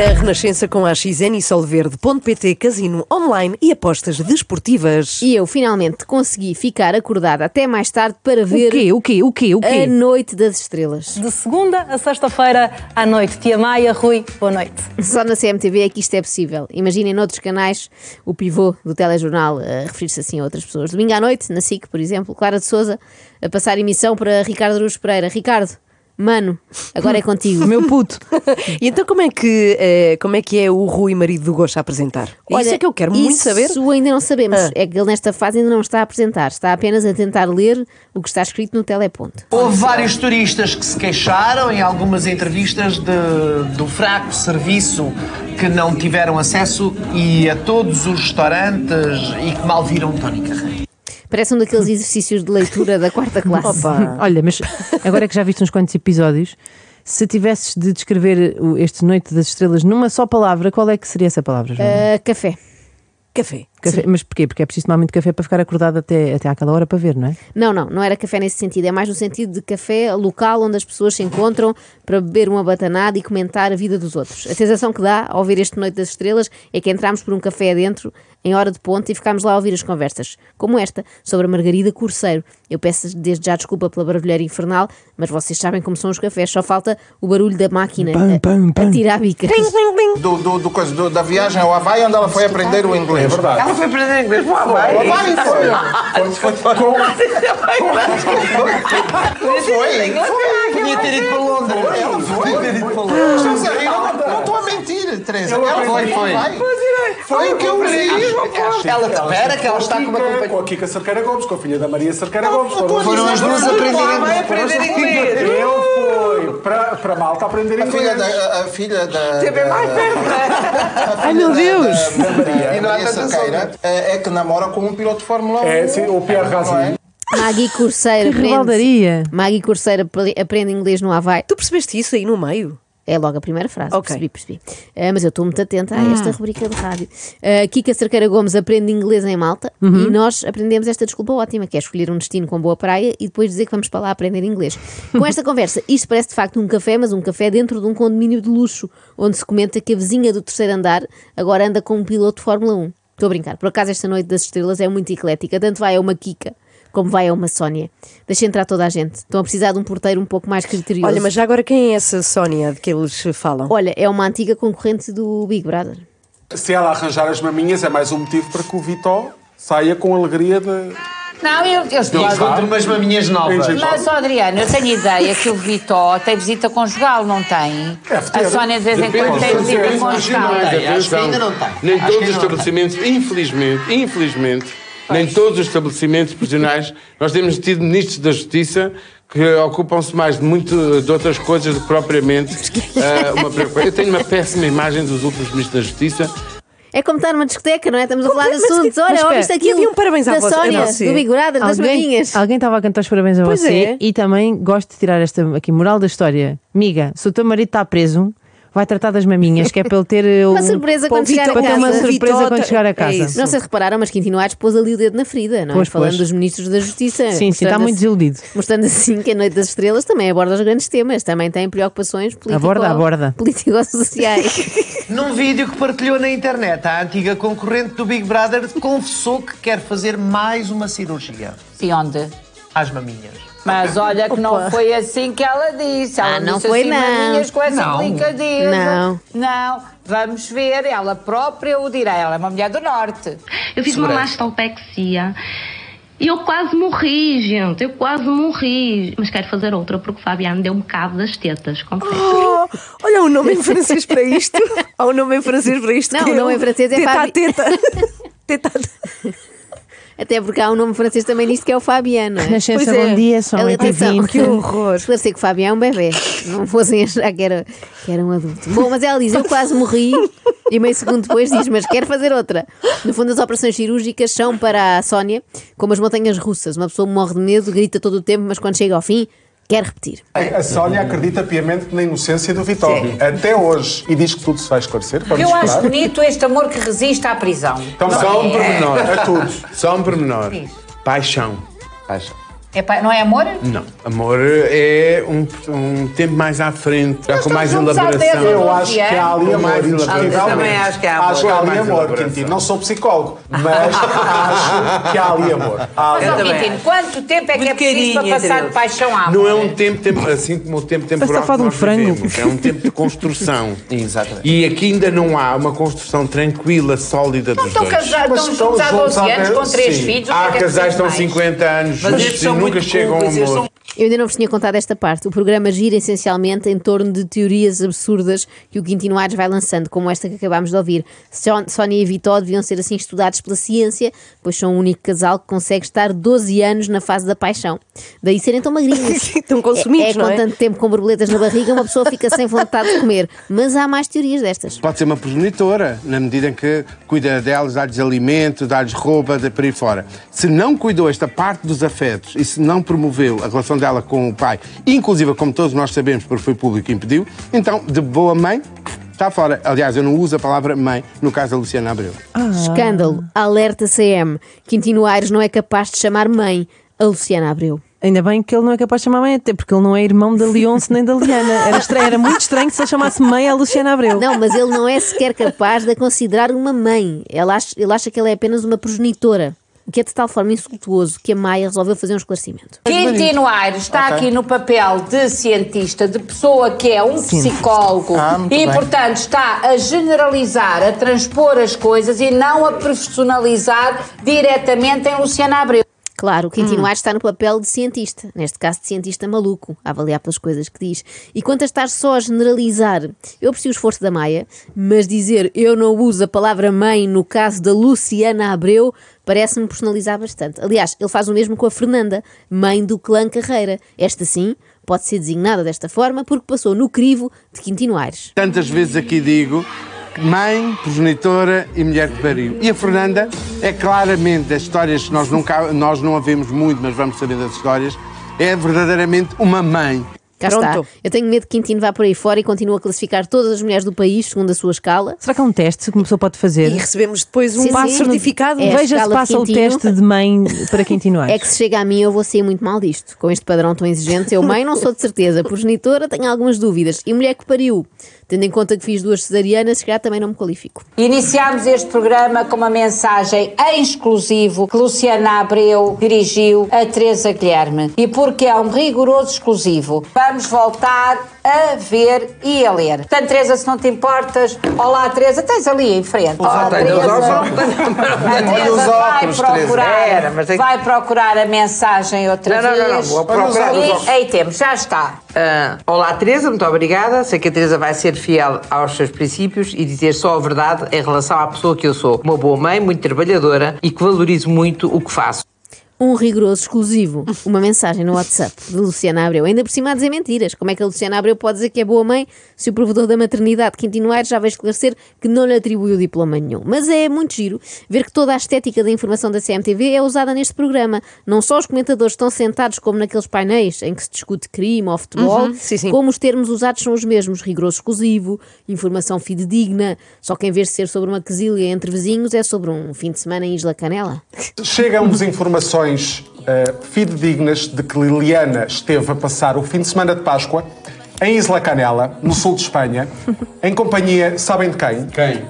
Na Renascença com a XN e Solverde.pt, casino online e apostas desportivas. E eu finalmente consegui ficar acordada até mais tarde para ver O quê? O quê? O quê? O a quê? Noite das Estrelas. De segunda a sexta-feira à noite. Tia Maia, Rui, boa noite. Só na CMTV é que isto é possível. Imaginem noutros canais o pivô do telejornal a referir-se assim a outras pessoas. Domingo à noite, na SIC, por exemplo, Clara de Souza a passar emissão para Ricardo Aruz Pereira. Ricardo, mano, agora é contigo. Meu puto. e então como é, que, eh, como é que é o Rui, marido do Gosto, a apresentar? isso é que eu quero muito isso saber. ainda não sabemos. Ah. É que ele nesta fase ainda não está a apresentar. Está apenas a tentar ler o que está escrito no teleponto. Houve vários turistas que se queixaram em algumas entrevistas de- do fraco serviço que não tiveram acesso e a todos os restaurantes e que mal viram Tony Carreira. Parece um daqueles exercícios de leitura da quarta classe. Opa. Olha, mas agora que já viste uns quantos episódios, se tivesses de descrever este Noite das Estrelas numa só palavra, qual é que seria essa palavra, Joana? Ah, café. Café. Café. Mas porquê? Porque é preciso tomar muito café para ficar acordado até, até àquela hora para ver, não é? Não, não, não era café nesse sentido. É mais no sentido de café local onde as pessoas se encontram para beber uma batanada e comentar a vida dos outros. A sensação que dá ao ouvir este Noite das Estrelas é que entramos por um café adentro em hora de ponta e ficámos lá a ouvir as conversas, como esta, sobre a Margarida Corceiro. Eu peço desde já desculpa pela barulheira infernal, mas vocês sabem como são os cafés, só falta o barulho da máquina Pam, a- pam, a, tirar bicas. do, do, do- da viagem ao Havaí onde ela foi aprender o inglês. É verdade. Ela foi aprender inglês para o Havaí. O Havaí foi. Foi, foi, foi. Não foi. Podia ter ido para Londres. Ela foi. Estás a rir? Eu Não não a mentir, Teresa. Ela foi, foi. Foi o que eu vi. Ela espera que ela está com uma companhia. Com a Kika Cerqueira Gomes, com a filha da Maria Cerqueira Gomes. Foram as duas Vai aprender inglês. Eu fui para, para Malta aprender A filha inglês. da. A, a filha da. Teve mais perto. Ai meu Deus! Da, Maria, E não há Maria tanta Cerqueira é, é que namora com um piloto de Fórmula 1. É, sim, o Pierre Gasly. É? Maggie Que aprende. Maggie Corceiro apre- aprende inglês no Havaí. Tu percebeste isso aí no meio? É logo a primeira frase, Ok. percebi, percebi. Ah, mas eu estou muito atenta a esta rubrica de rádio. Uh, Kika Cerqueira Gomes aprende inglês em Malta e nós aprendemos esta desculpa ótima, que é escolher um destino com boa praia e depois dizer que vamos para lá aprender inglês. Com esta conversa, isto parece de facto um café, mas um café dentro de um condomínio de luxo, onde se comenta que a vizinha do terceiro andar agora anda com um piloto de Fórmula 1. Estou a brincar. Por acaso esta noite das estrelas é muito eclética, tanto vai a uma Kika como vai a uma Sónia. Deixa entrar toda a gente. Estão a precisar de um porteiro um pouco mais criterioso. Olha, mas já agora quem é essa Sónia de que eles falam? Olha, é uma antiga concorrente do Big Brother. Se ela arranjar as maminhas, é mais um motivo para que o Vitó saia com alegria de. Não, eu, eu estou. Encontre Claro. umas maminhas novas. Mas, ó, Adriano, eu tenho ideia que o Vitó tem visita conjugal, não tem? Deve ter. A Sónia de vez em quando tem visita conjugal. acho que ainda não tem. Nem todos os estabelecimentos, infelizmente, infelizmente, nem todos os estabelecimentos prisionais, nós temos tido ministros da Justiça que ocupam-se mais de muito de outras coisas do que propriamente eh, uma preocupação. Eu tenho uma péssima imagem dos últimos ministros da Justiça. É como estar numa discoteca, não é? Estamos a falar de assuntos. Olha, mas ouviste e havia um parabéns à da a Sónia, você. do Big Brother, das Alguém, maminhas. alguém estava a cantar os parabéns a Pois você é. e também gosto de tirar esta aqui moral da história. Miga, se o teu marido está preso, vai tratar das maminhas, que é para ele ter uh, Uma um- surpresa quando chegar a para ter uma casa. Surpresa quando chegar a é casa. isso. Não sei se repararam, mas Quintino Aires pôs ali o dedo na ferida, não é? Pois, Falando pois. dos ministros da Justiça. Sim, sim, está muito desiludido. Mostrando assim que a Noite das Estrelas também aborda os grandes temas, também tem preocupações político Aborda, aborda. político-sociais. Num vídeo que partilhou na internet, a antiga concorrente do Big Brother confessou que quer fazer mais uma cirurgia E onde? às maminhas. Mas olha que não foi assim que ela disse. Ela Ah, não disse foi, assim, não. com essa Não. delicadeza. Não. Não. Vamos ver, ela própria o dirá. Ela é uma mulher do Norte. Eu fiz uma mastopexia. E eu quase morri, gente. Eu quase morri. Mas quero fazer outra porque o Fabiano deu-me cabo das tetas. confesso. Oh, olha, o nome em francês para isto. Há um nome em francês para isto. Não, o nome em francês é teta Fabi- teta. teta Até porque há um nome francês também nisto que é o Fabiano. não é? Renascença, Pois é. bom dia, são Ali, 8 e atenção, 20 Que horror. Esclarecer que o Fabiano é um bebê. Não fossem achar que era, que era um adulto. Bom, mas ela diz: Eu quase morri. E meio segundo depois diz: Mas quero fazer outra. No fundo, as operações cirúrgicas são para a Sónia como as montanhas russas. Uma pessoa morre de medo, grita todo o tempo, mas quando chega ao fim, quer repetir. A Sónia acredita piamente na inocência do Vitório. Até hoje. E diz que tudo se vai esclarecer. Vamos Eu acho bonito este amor que resiste à prisão. Então, Só um pormenor. É tudo. Só um pormenor. Diz. Paixão. É pa- não é amor? Não. Amor é um, um tempo mais à frente, já com mais elaboração. 10 ou Eu 12 acho que há ali amor, mais elaboração. indiscutivelmente. Também acho que há amor. Acho que há ali amor. Quintino. Não sou psicólogo, mas acho que há ali amor. Há ali Mas, também Quintino, quanto tempo é que é preciso para passar de paixão à Não é um tempo, tempo- assim como o tempo temporal que está a falar de um nós frango. vivemos. É um tempo de construção. Exatamente. E aqui ainda não há uma construção tranquila, sólida dos Estão dois. casados, Mas estão estão juntos há juntos 12 há anos, com três filhos. Há é é casais que estão mais? 50 anos juntos nunca chegam ao Eu ainda não vos tinha contado esta parte. O programa gira essencialmente em torno de teorias absurdas que o Quintino Aires vai lançando, como esta que acabámos de ouvir. Só- Sónia e Vitó deviam ser assim estudados pela ciência, pois são o único casal que consegue estar 12 anos na fase da paixão. Daí serem tão magrinhos. Tão consumidos, é, é não com é? tanto tempo com borboletas na barriga, uma pessoa fica sem vontade de comer. Mas há mais teorias destas. Pode ser uma progenitora, na medida em que cuida delas, dá-lhes alimento, dá-lhes roupa, de por aí fora. Se não cuidou esta parte dos afetos e se não promoveu a relação dela com o pai, inclusive como todos nós sabemos, porque foi público que impediu, então, de boa mãe, está fora. Aliás, eu não uso a palavra mãe no caso da Luciana Abreu. Escândalo. Alerta CM. Quintino Aires não é capaz de chamar mãe a Luciana Abreu. Ainda bem que ele não é capaz de chamar mãe, até porque ele não é irmão da Leonce nem da Liana. Era, estranho, era muito estranho se ele chamasse mãe a Luciana Abreu. Não, mas ele não é sequer capaz de a considerar uma mãe. Ele acha, ele acha que ela é apenas uma progenitora. O que é de tal forma insultuoso que a Maia resolveu fazer um esclarecimento. Quintino Aires está aqui no papel de cientista, de pessoa que é um psicólogo Ah, e, bem. portanto, está a generalizar, a transpor as coisas e não a profissionalizar diretamente em Luciana Abreu. Claro, o Hum. Quintino Aires está no papel de cientista, neste caso de cientista maluco, a avaliar pelas coisas que diz. E quanto a estar só a generalizar, eu aprecio o esforço da Maia, mas dizer eu não uso a palavra mãe no caso da Luciana Abreu parece-me personalizar bastante. Aliás, ele faz o mesmo com a Fernanda, mãe do clã Carreira. Esta sim pode ser designada desta forma porque passou no crivo de Quintino Aires. Tantas vezes aqui digo mãe, progenitora e mulher que pariu. E a Fernanda é claramente das histórias que nós, nunca, nós não a vemos muito, mas vamos saber das histórias, é verdadeiramente uma mãe. Cá Pronto. está. Eu tenho medo que Quintino vá por aí fora e continue a classificar todas as mulheres do país segundo a sua escala. Será que é um teste que uma pessoa pode fazer? E recebemos depois um Sim, passo sim. certificado. É Veja se passa o teste de mãe para Quintino Aires. É que se chega a mim eu vou sair muito mal disto. Com este padrão tão exigente, eu mãe não sou de certeza. Progenitora tenho algumas dúvidas. E mulher que pariu, tendo em conta que fiz duas cesarianas, se calhar também não me qualifico. Iniciámos este programa com uma mensagem em exclusivo que Luciana Abreu dirigiu a Teresa Guilherme. E porque é um rigoroso exclusivo, vamos voltar a ver e a ler. Portanto, Teresa, se não te importas, olá Teresa, tens ali em frente. Os Teresa, a Teresa vai procurar, Era, mas é vai procurar a mensagem outra Não, não, vez. não, não, vou procurar E aí temos, já está. Ah, olá Teresa, muito obrigada. Sei que a Teresa vai ser fiel aos seus princípios e dizer só a verdade em relação à pessoa que eu sou. Uma boa mãe, muito trabalhadora e que valorizo muito o que faço. Um rigoroso exclusivo. Uma mensagem no WhatsApp de Luciana Abreu. Ainda por cima a dizer mentiras. Como é que a Luciana Abreu pode dizer que é boa mãe se o provedor da maternidade, Quintino Aires, já veio esclarecer que não lhe atribuiu diploma nenhum? Mas é muito giro ver que toda a estética da informação da CMTV é usada neste programa. Não só os comentadores estão sentados como naqueles painéis em que se discute crime ou futebol, Uhum, sim, sim. como os termos usados são os mesmos. Rigoroso exclusivo, informação fidedigna, só que em vez de ser sobre uma quesilha entre vizinhos, é sobre um fim de semana em Isla Canela. Chegam-nos informações eh, fidedignas de que Liliana esteve a passar o fim de semana de Páscoa em Isla Canela, no sul de Espanha, em companhia, sabem de quem? Quem?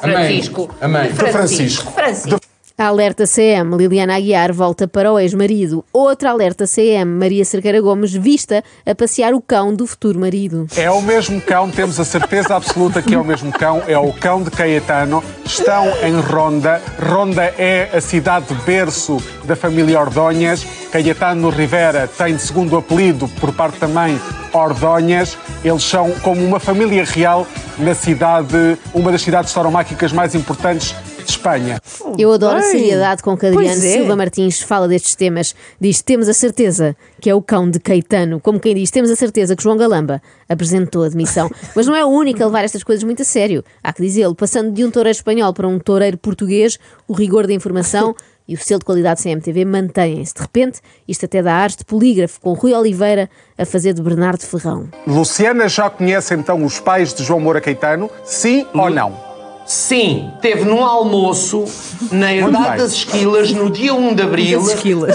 Francisco. A mãe. De Francisco. Francisco. Alerta CM, Liliana Aguiar volta para o ex-marido. Outra alerta CM, Maria Cerqueira Gomes vista a passear o cão do futuro marido. É o mesmo cão, temos a certeza absoluta que é o mesmo cão, é o cão de Caetano. Estão em Ronda. Ronda é a cidade de berço da família Ordonhas. Caetano Rivera tem de segundo apelido, por parte mãe, Ordonhas. Eles são como uma família real na cidade, uma das cidades tauromáquicas mais importantes de Espanha. Eu adoro a seriedade com que Adriano é. Silva Martins fala destes temas. Diz: temos a certeza que é o cão de Caetano. Como quem diz, temos a certeza que João Galamba apresentou a demissão. Mas não é o único a levar estas coisas muito a sério. Há que dizê-lo, passando de um toureiro espanhol para um toureiro português, o rigor da informação. E o selo de qualidade CMTV mantém-se. De repente, isto até dá ares de polígrafo, com Rui Oliveira a fazer de Bernardo Ferrão. Luciana já conhece então os pais de João Moura Caetano? Sim ou não? Sim, teve num almoço na. Herdade das Esquilas no dia 1 de Abril,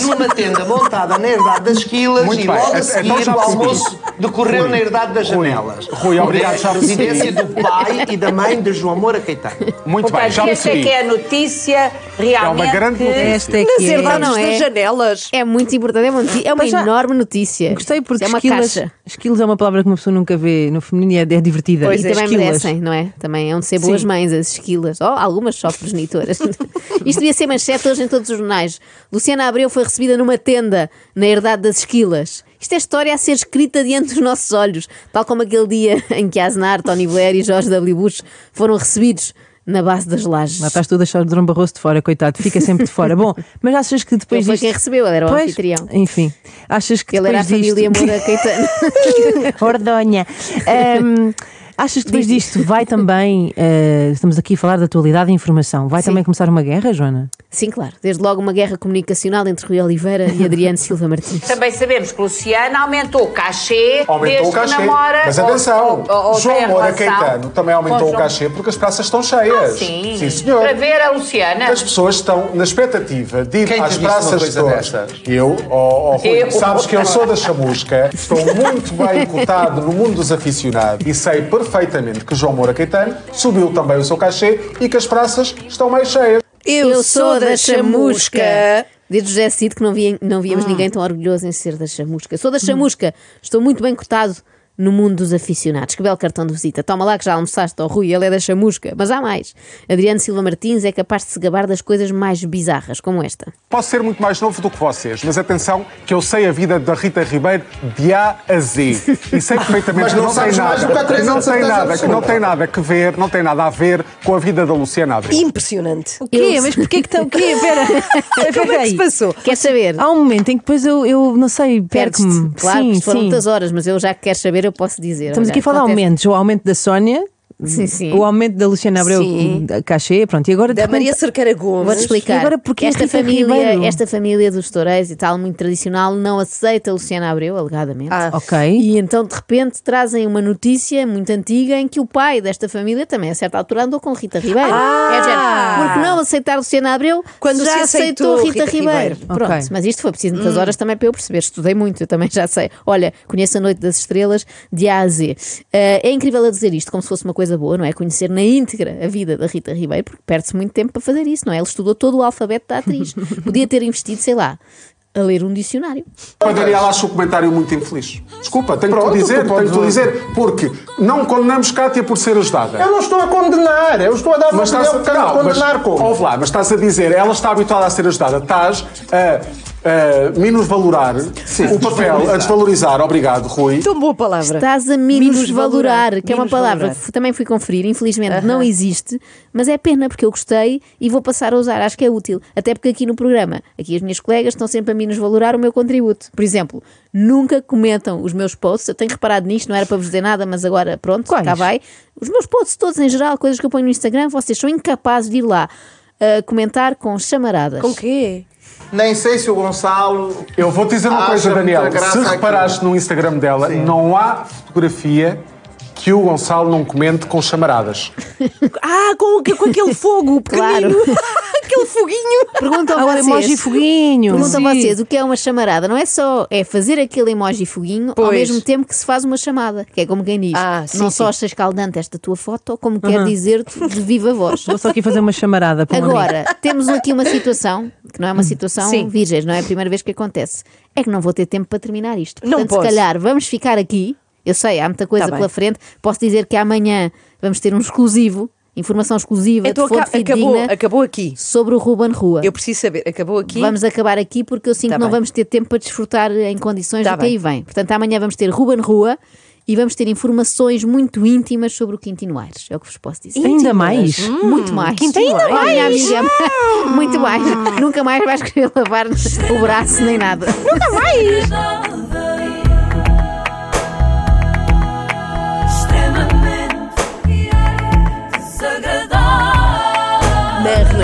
numa tenda montada na Herdade das Esquilas Muito e bem. logo a Então seguir o percebi. almoço decorreu Rui. na Herdade das Rui. Janelas. Rui, obrigado, Onde já percebi. residência do pai e da mãe de João Moura Caetano. Muito bem, já Portanto, esta é percebi. que é a notícia realmente. É uma grande notícia. Esta é Nas que é. herdades não é? das janelas. É muito importante, é uma, é uma já- enorme notícia. Gostei porque é uma esquilas, caixa. esquilas é uma palavra que uma pessoa nunca vê no feminino e é, é divertida. Pois e é, também esquilas. merecem, não é? Também é de ser boas Sim. mães, as esquilas. Oh, algumas só progenitoras. Isto devia ser manchete hoje em todos os jornais. Luciana Abreu foi recebida numa tenda na herdade das esquilas. Isto é história a ser escrita diante dos nossos olhos, tal como aquele dia em que Aznar, Tony Blair e Jorge W. Bush foram recebidos na base das lajes. Lá estás tu a deixar o Drão Barroso de fora, coitado, fica sempre de fora. Bom, mas achas que depois Ele foi disto... quem recebeu, ele era o Pois, anfitrião. Enfim, achas que Ele era a depois disto... família Moura Caetano. Ordonha. Ahm, achas que depois disto vai também, eh, estamos aqui a falar da atualidade e informação, vai Sim. também começar uma guerra, Joana? Sim, claro. Desde logo uma guerra comunicacional entre Rui Oliveira e Adriano Silva Martins. Também sabemos que Luciana aumentou o cachê Aumentou desde o cachê. que namora. Mas ou- atenção, ou- ou tem João Moura Caetano também aumentou o cachê porque as praças estão cheias. Sim. Sim, senhor. Para ver a Luciana. As pessoas estão na expectativa de ir Quem às praças todas. destas? Eu, ó ó, Rui, Eu. sabes que eu sou da chamusca, estou muito bem cotado no mundo dos aficionados e sei perfeitamente que João Moura Caetano subiu também o seu cachê e que as praças estão mais cheias. Eu, sou da chamusca. Desde José Cid que não, vi, não víamos Hum. ninguém tão orgulhoso em ser da chamusca. Sou da chamusca, estou muito bem cotado no mundo dos aficionados. Que belo cartão de visita. Toma lá que já almoçaste ao Rui, ele é da chamusca. Mas há mais. Adriano Silva Martins é capaz de se gabar das coisas mais bizarras, como esta. Posso ser muito mais novo do que vocês, mas atenção que eu sei a vida da Rita Ribeiro de A a Z. E sei perfeitamente Mas que não tem sabes mais do que a nada, Teresa não tem nada, que não tem nada que ver, não tem nada a ver com a vida da Luciana Abreu. Impressionante. O quê? Mas porquê que estão... O quê? Espera, Como é que se passou? Quer saber? Há um momento em que depois eu, eu não sei, Perdes-te. perco-me. Claro, sim, isto foram sim. muitas horas, mas eu já que quero saber, eu posso dizer. Estamos Olha, aqui a falar de aumentos. O aumento da Sónia, Sim, sim. o aumento da Luciana Abreu, Sim. da cachê, pronto. E agora Da Maria Cerqueira Gomes. Vou-te explicar. E agora porquê esta Rita família, Ribeiro? esta família dos toureiros e tal, muito tradicional, não aceita Luciana Abreu, alegadamente. Ah. Ok. E então, de repente, trazem uma notícia muito antiga em que o pai desta família também, a certa altura, andou com Rita Ribeiro. Ah! É, género, porque não aceitar Luciana Abreu Quando já se aceitou, aceitou Rita, Rita Ribeiro. Ribeiro. Pronto, mas isto foi preciso muitas horas também para eu perceber. Estudei muito, eu também já sei. Olha, conheço a Noite das Estrelas de A a Z. Eh, é incrível a dizer isto como se fosse uma coisa boa, não é? Conhecer na íntegra a vida da Rita Ribeiro, porque perde-se muito tempo para fazer isso, não é? Ele estudou todo o alfabeto da atriz. Podia ter investido, sei lá, a ler um dicionário. A Daniela acho o comentário muito infeliz. Desculpa, tenho Pronto, que te dizer, tenho que te dizer, porque não condenamos Cátia por ser ajudada. Eu não estou a condenar, eu estou a dar uma Mas estás, opinião quero não, mas, condenar como. ouve lá, mas estás a dizer, ela está habituada a ser ajudada, estás a, a minusvalorar o papel, a desvalorizar, obrigado, Rui. Tão boa palavra. Estás a minusvalorar, que é uma palavra que também fui conferir, infelizmente não existe, mas é pena porque eu gostei e vou passar a usar, acho que é útil. Até porque aqui no programa, aqui as minhas colegas estão sempre a minusvalorar o meu contributo. Por exemplo, nunca comentam os meus posts, eu tenho reparado nisto, não era para vos dizer nada, mas agora pronto, Quais? cá vai. Os meus posts todos em geral, coisas que eu ponho no Instagram, vocês são incapazes de ir lá uh, comentar com chamaradas. Com quê? Nem sei se o Gonçalo. Eu vou te dizer uma coisa, Daniel. Se aquilo. reparaste no Instagram dela, não há fotografia que o Gonçalo não comente com chamaradas. Ah, com, com aquele fogo pequenino. Claro. aquele foguinho. Perguntam Ah, o vocês. emoji foguinho. Perguntam Sim. vocês o que é uma chamarada. Não é só é fazer aquele emoji foguinho ao Pois. mesmo tempo que se faz uma chamada, que é como quem diz. Ah, sim, não sim. só achas escaldante esta tua foto, como quer dizer-te de viva voz. Vou só aqui fazer uma chamarada para um. Agora, temos aqui uma situação que não é uma situação Sim. virgens, não é a primeira vez que acontece. É que não vou ter tempo para terminar isto. Não Portanto, se calhar vamos ficar aqui. Eu sei, há muita coisa Tá bem. pela frente. Posso dizer que amanhã vamos ter um exclusivo, informação exclusiva Então de fonte aca- acabou, acabou aqui. sobre o Ruben Rua. Eu preciso saber. Acabou aqui. Vamos acabar aqui porque eu sinto Tá que não bem. vamos ter tempo para desfrutar em condições Tá do que aí vem. Portanto, amanhã vamos ter Ruben Rua e vamos ter informações muito íntimas sobre o Quintino Aires. É o que vos posso dizer. Ainda mais? muito mais. Quintino Ainda Aires. Minha amiga, muito mais. Nunca mais vais querer lavar o braço nem nada. Nunca mais!